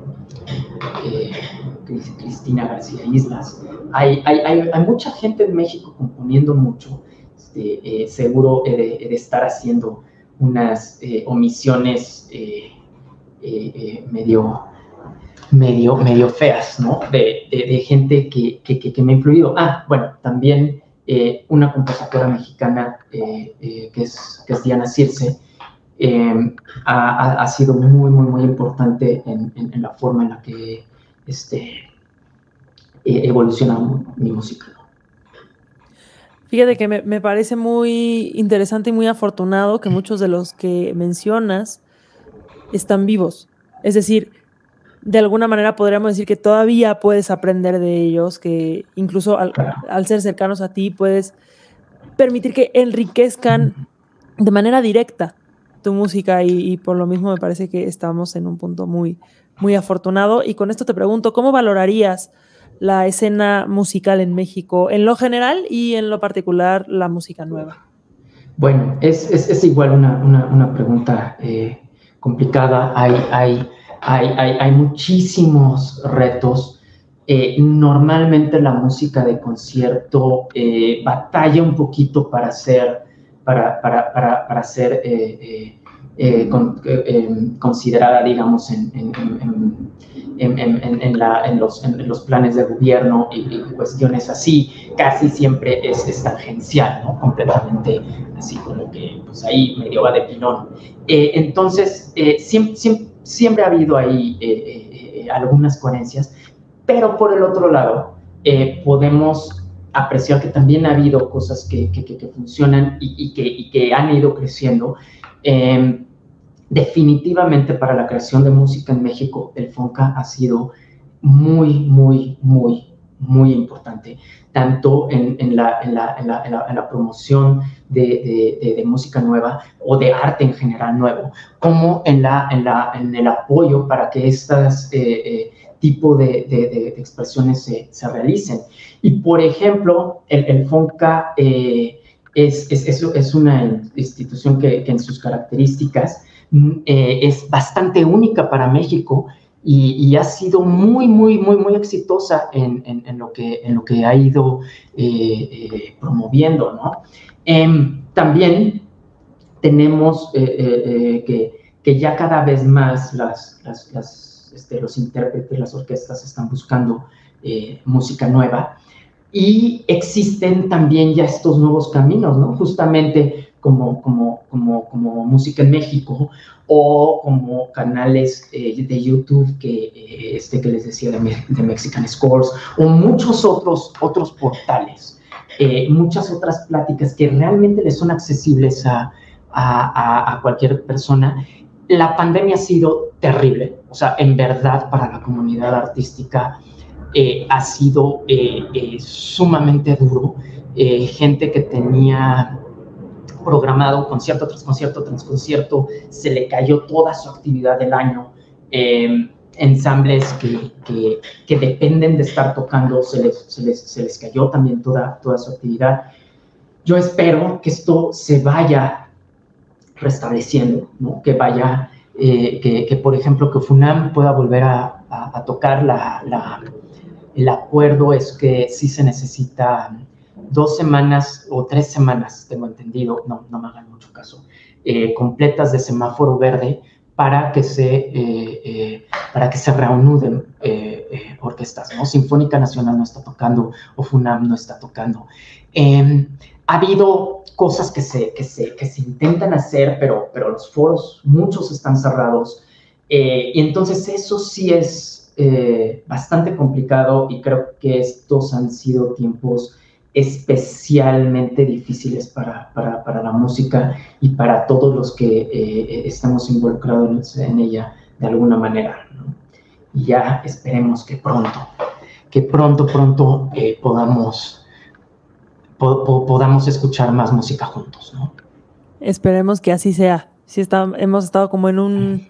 Cristina García Islas. Hay, hay, hay, mucha gente en México componiendo mucho. Este, seguro he de, estar haciendo unas omisiones medio, medio, medio feas, ¿no? De, de, gente que, que, que, me ha influido. Ah, bueno, también eh, una compositora mexicana eh, eh, que, es, que, es, Diana Circe, ha, ha, sido muy, muy, muy importante en, en, la forma en la que este, evoluciona mi música. Fíjate que me, me, parece muy interesante y muy afortunado que muchos de los que mencionas están vivos. Es decir, de alguna manera podríamos decir que todavía puedes aprender de ellos, que incluso al, ser cercanos a ti puedes permitir que enriquezcan de manera directa tu música y, por lo mismo me parece que estamos en un punto muy, muy afortunado. Y con esto te pregunto, ¿cómo valorarías la escena musical en México en lo general y en lo particular la música nueva? Bueno, es, es, igual una, una, pregunta eh, complicada. Hay, hay hay, muchísimos retos. Eh, normalmente la música de concierto eh, batalla un poquito para ser, para, para, para, para ser eh, considerada, digamos, en, los, planes de gobierno y, cuestiones así, casi siempre es, es tangencial, ¿no? Completamente así como que, pues ahí medio va de pilón. entonces, siempre, siempre, ha habido ahí algunas coherencias, pero por el otro lado, podemos apreciar que también ha habido cosas que, funcionan y, que, han ido creciendo. Em, definitivamente para la creación de música en México, el FONCA ha sido muy, muy, muy, muy importante, tanto en, la, promoción de, música nueva o de arte en general nuevo, como en, en, el apoyo para que estas... Eh, eh, tipo de, expresiones se, realicen. Y, por ejemplo, el, FONCA eh, es, es, una institución que, en sus características mm, eh, es bastante única para México y, ha sido muy, muy, muy, muy exitosa en, lo, que, en lo que ha ido eh, promoviendo, ¿no? Em, también tenemos que, que, ya cada vez más las, las este, los intérpretes, las orquestas están buscando música nueva. Y existen también ya estos nuevos caminos, ¿no? Justamente como, como, como, como Música en México o como canales eh, de YouTube que, eh, este, que les decía de, Mexican Scores o muchos otros, otros portales, muchas otras pláticas que realmente les son accesibles a, a, a cualquier persona la pandemia ha sido terrible, o sea, en verdad para la comunidad artística eh, ha sido eh, eh, sumamente duro. gente que tenía programado concierto tras concierto tras concierto, se le cayó toda su actividad del año. Em, ensambles que, que, dependen de estar tocando, se les, se les, se les cayó también toda, toda su actividad. Yo espero que esto se vaya restableciendo, ¿no? que vaya, eh, que, que, por ejemplo, que FUNAM pueda volver a, a, tocar la, la, el acuerdo es que sí se necesita dos semanas o tres semanas, tengo entendido, no, no me hagan mucho caso, eh, completas de semáforo verde para que se, eh, para que se reanuden orquestas, ¿no? Sinfónica Nacional no está tocando o FUNAM no está tocando. Em, ha habido cosas que se, que se, que se intentan hacer, pero, pero los foros, muchos están cerrados. Eh, y entonces eso sí es eh, bastante complicado y creo que estos han sido tiempos especialmente difíciles para, para, para la música y para todos los que eh, estamos involucrados en ella de alguna manera. Y ya esperemos que pronto, que pronto, pronto podamos podamos escuchar más música juntos. Esperemos que así sea. Sí está, hemos estado como en un,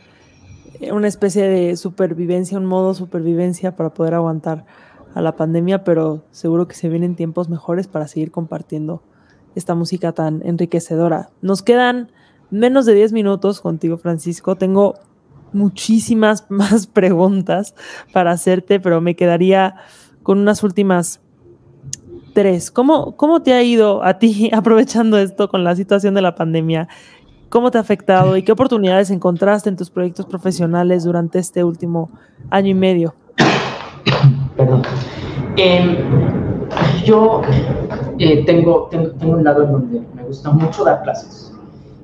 una especie de supervivencia, un modo supervivencia para poder aguantar a la pandemia, pero seguro que se vienen tiempos mejores para seguir compartiendo esta música tan enriquecedora. Nos quedan menos de 10 minutos contigo, Francisco. Tengo muchísimas (laughs) más preguntas para hacerte, pero me quedaría con unas últimas tres. ¿Cómo, ¿Cómo te ha ido a ti (laughs) aprovechando esto con la situación de la pandemia? ¿Cómo te ha afectado y qué oportunidades encontraste en tus proyectos profesionales durante este último año y medio? Perdón. Em, yo eh, tengo, tengo, tengo, un lado en donde me gusta mucho dar clases.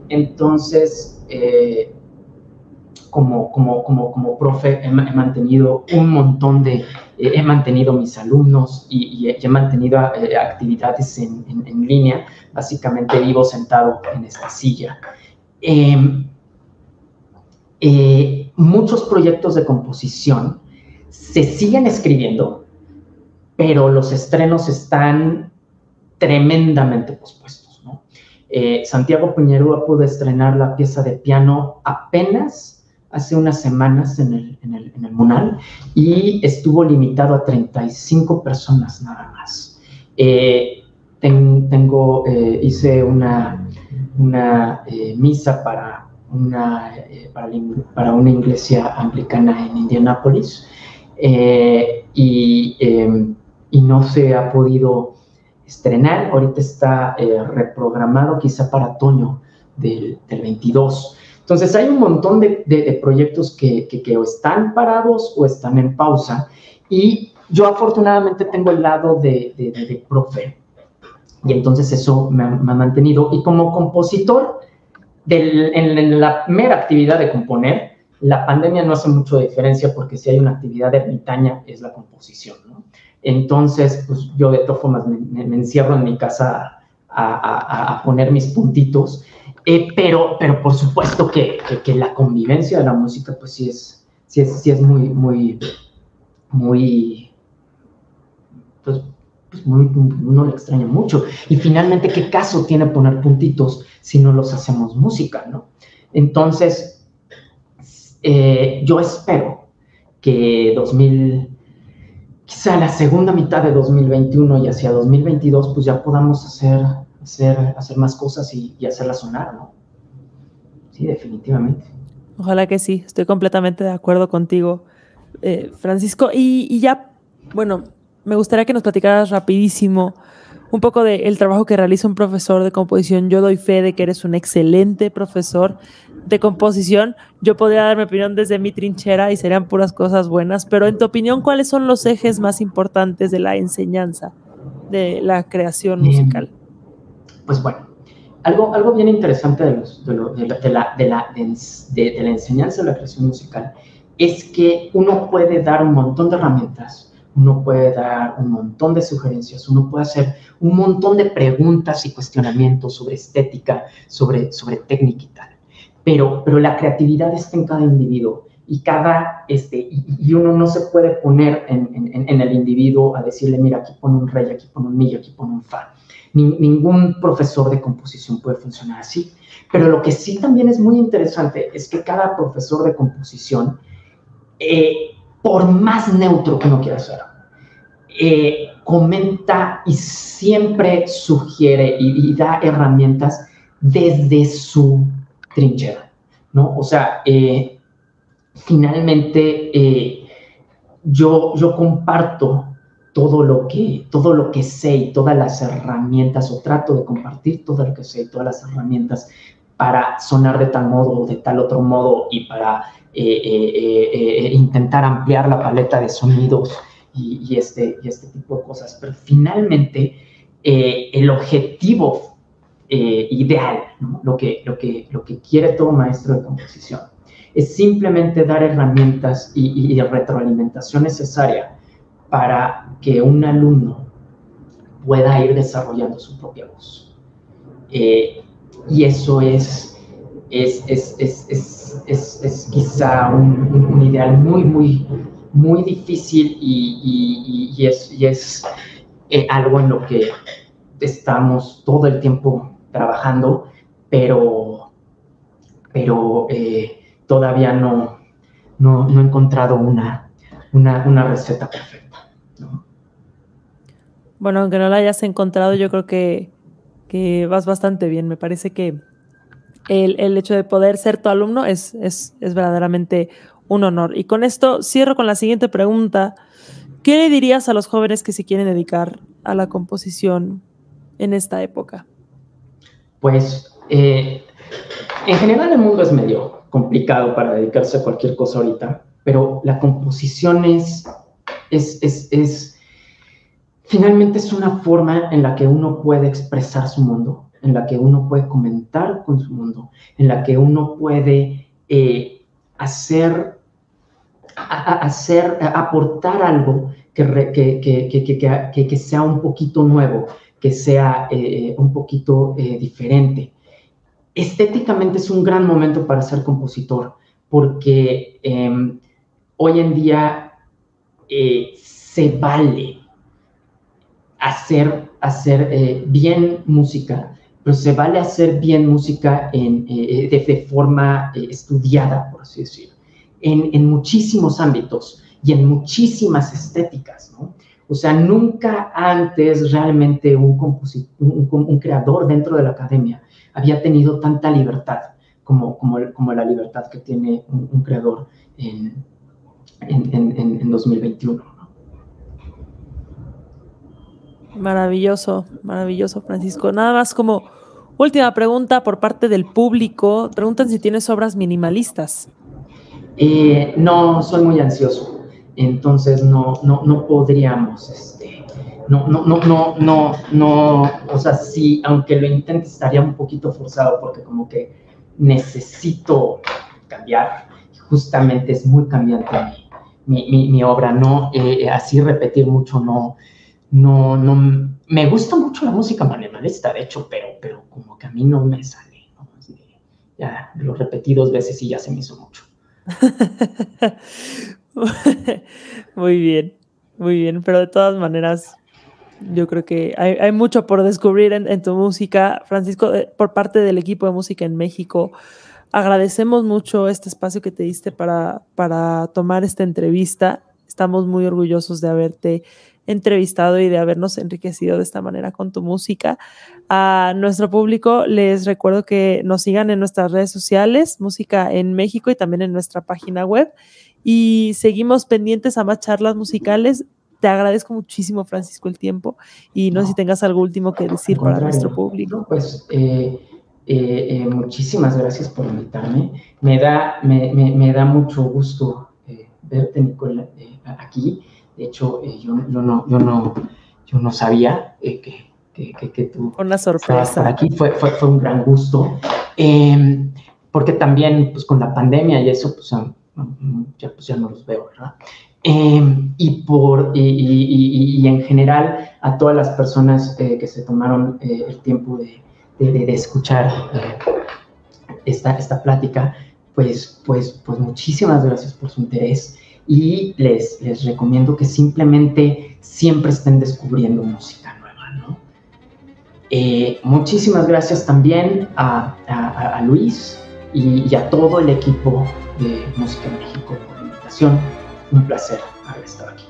Entonces, eh, como, como, como, como profe he, mantenido un montón de, he mantenido mis alumnos y, he, mantenido eh, actividades en, en, línea. Básicamente vivo sentado en esta silla. Em, eh, muchos proyectos de composición se siguen escribiendo, pero los estrenos están tremendamente pospuestos. Eh, Santiago Puñerúa pudo estrenar la pieza de piano apenas hace unas semanas en el, en el, en el Munal y estuvo limitado a 35 personas nada más. Eh, tengo, eh, hice una, una eh, misa para una, para, para, una iglesia anglicana en Indianápolis y, em, y, no se ha podido estrenar. Ahorita está reprogramado quizá para otoño del, del 22 Entonces hay un montón de, proyectos que, que, o están parados o están en pausa y yo afortunadamente tengo el lado de, de profe y entonces eso me ha, mantenido y como compositor en, la mera actividad de componer, la pandemia no hace mucho diferencia porque si hay una actividad ermitaña es la composición. Entonces, pues yo de todas formas me, encierro en mi casa a, poner mis puntitos, eh, pero, pero por supuesto que, que, la convivencia de la música, pues sí es, sí es, sí es muy, muy, muy, pues, pues muy, uno le extraña mucho. Y finalmente, ¿qué caso tiene poner puntitos si no los hacemos música, no? Entonces, eh, yo espero que 2000 quizá la segunda mitad de 2021 y hacia 2022, pues ya podamos hacer, hacer, hacer más cosas y, hacerlas sonar, ¿no? Sí, definitivamente. Ojalá que sí, estoy completamente de acuerdo contigo, eh, Francisco. Y, ya, bueno, me gustaría que nos platicaras rapidísimo un poco del trabajo que realiza un profesor de composición. Yo doy fe de que eres un excelente profesor de composición. Yo podría dar mi opinión desde mi trinchera y serían puras cosas buenas, pero en tu opinión, ¿cuáles son los ejes más importantes de la enseñanza, de la creación musical? Pues bueno, algo, algo bien interesante de, de, la, de, la, de la enseñanza de la creación musical es que uno puede dar un montón de herramientas uno puede dar un montón de sugerencias, uno puede hacer un montón de preguntas y cuestionamientos sobre estética, sobre, sobre técnica y tal pero, pero la creatividad está en cada individuo y cada, este, y, uno no se puede poner en, en, el individuo a decirle, mira, aquí pone un rey, aquí pone un mi, aquí pone un fa. ningún profesor de composición puede funcionar así. Pero lo que sí también es muy interesante es que cada profesor de composición, eh, por más neutro que uno quiera ser, eh, comenta y siempre sugiere y, da herramientas desde su trinchera, ¿no? O sea, eh, finalmente eh, yo, yo comparto todo lo, que, todo lo que sé y todas las herramientas, o trato de compartir todo lo que sé y todas las herramientas para sonar de tal modo o de tal otro modo y para intentar ampliar la paleta de sonidos y, este, este tipo de cosas. Pero finalmente, el objetivo eh, ideal, lo, que, quiere todo maestro de composición. Es simplemente dar herramientas y, retroalimentación necesaria para que un alumno pueda ir desarrollando su propia voz. Eh, y eso es, es, es, es, es quizá un, ideal muy, muy, muy difícil y, y es, es eh, algo en lo que estamos todo el tiempo trabajando, pero, pero eh, todavía no, no, he encontrado una, una, receta perfecta. Bueno, aunque no la hayas encontrado, yo creo que, que vas bastante bien. Me parece que el, hecho de poder ser tu alumno es, es, es verdaderamente un honor. Y con esto cierro con la siguiente pregunta. ¿Qué le dirías a los jóvenes que se quieren dedicar a la composición en esta época? pues eh, en general el mundo es medio complicado para dedicarse a cualquier cosa ahorita, pero la composición es, es, es, es, finalmente es una forma en la que uno puede expresar su mundo, en la que uno puede comentar con su mundo, en la que uno puede eh, hacer, hacer, aportar algo que, que, que, que, sea un poquito nuevo, que sea eh, un poquito eh, diferente. Estéticamente es un gran momento para ser compositor, porque em, hoy en día se vale hacer, hacer bien música, pero se vale hacer bien música en, de, forma estudiada, por así decirlo, en, en muchísimos ámbitos y en muchísimas estéticas, ¿no? O sea, nunca antes realmente un, un, creador dentro de la academia había tenido tanta libertad como, como, como la libertad que tiene un, creador en, en, en, 2021. Maravilloso, maravilloso, Francisco. Nada más como Última pregunta por parte del público. Preguntan si tienes obras minimalistas. Eh, no, soy muy ansioso, entonces no, no, no podríamos, este, no, no, no, no, no, no, o sea, sí, aunque lo intente estaría un poquito forzado porque como que necesito cambiar, justamente es muy cambiante mi, mi, obra, ¿no? Eh, así repetir mucho, no, no, no, me gusta mucho la música minimalista, de hecho, pero, pero como que a mí no me sale, ¿no? ya lo repetí dos veces y ya se me hizo mucho. (laughs) muy bien, muy bien, pero de todas maneras, yo creo que hay, mucho por descubrir en, tu música. Francisco, eh, por parte del equipo de música en México, agradecemos mucho este espacio que te diste para, para tomar esta entrevista. Estamos muy orgullosos de haberte entrevistado y de habernos enriquecido de esta manera con tu música. A nuestro público les recuerdo que nos sigan en nuestras redes sociales, Música en México y también en nuestra página web. Y seguimos pendientes a más charlas musicales. Te agradezco muchísimo, Francisco, el tiempo y no, sé si tengas algo último que decir para nuestro público. Pues eh, eh, eh, muchísimas gracias por invitarme. Me da, me, me, da mucho gusto verte, Nicola, aquí. De hecho, eh, yo, yo, no, yo, no, yo no sabía eh, que, que, que, tú Una sorpresa. por aquí. Fue, fue, fue un gran gusto. Em, porque también, pues con la pandemia y eso, pues ya, pues, ya no los veo, ¿verdad? Em, y, por, y, y, y, en general a todas las personas eh, que se tomaron el tiempo de, de, de escuchar esta, esta plática, pues, pues, pues muchísimas gracias por su interés y les, les recomiendo que simplemente siempre estén descubriendo música nueva, ¿no? Eh, muchísimas gracias también a, Luis y, a todo el equipo de Música en México por la invitación. Un placer haber estado aquí.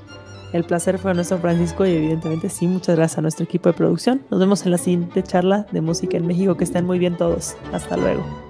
El placer fue nuestro Francisco y evidentemente sí, muchas gracias a nuestro equipo de producción. Nos vemos en la siguiente charla de Música en México. Que estén muy bien todos. Hasta luego.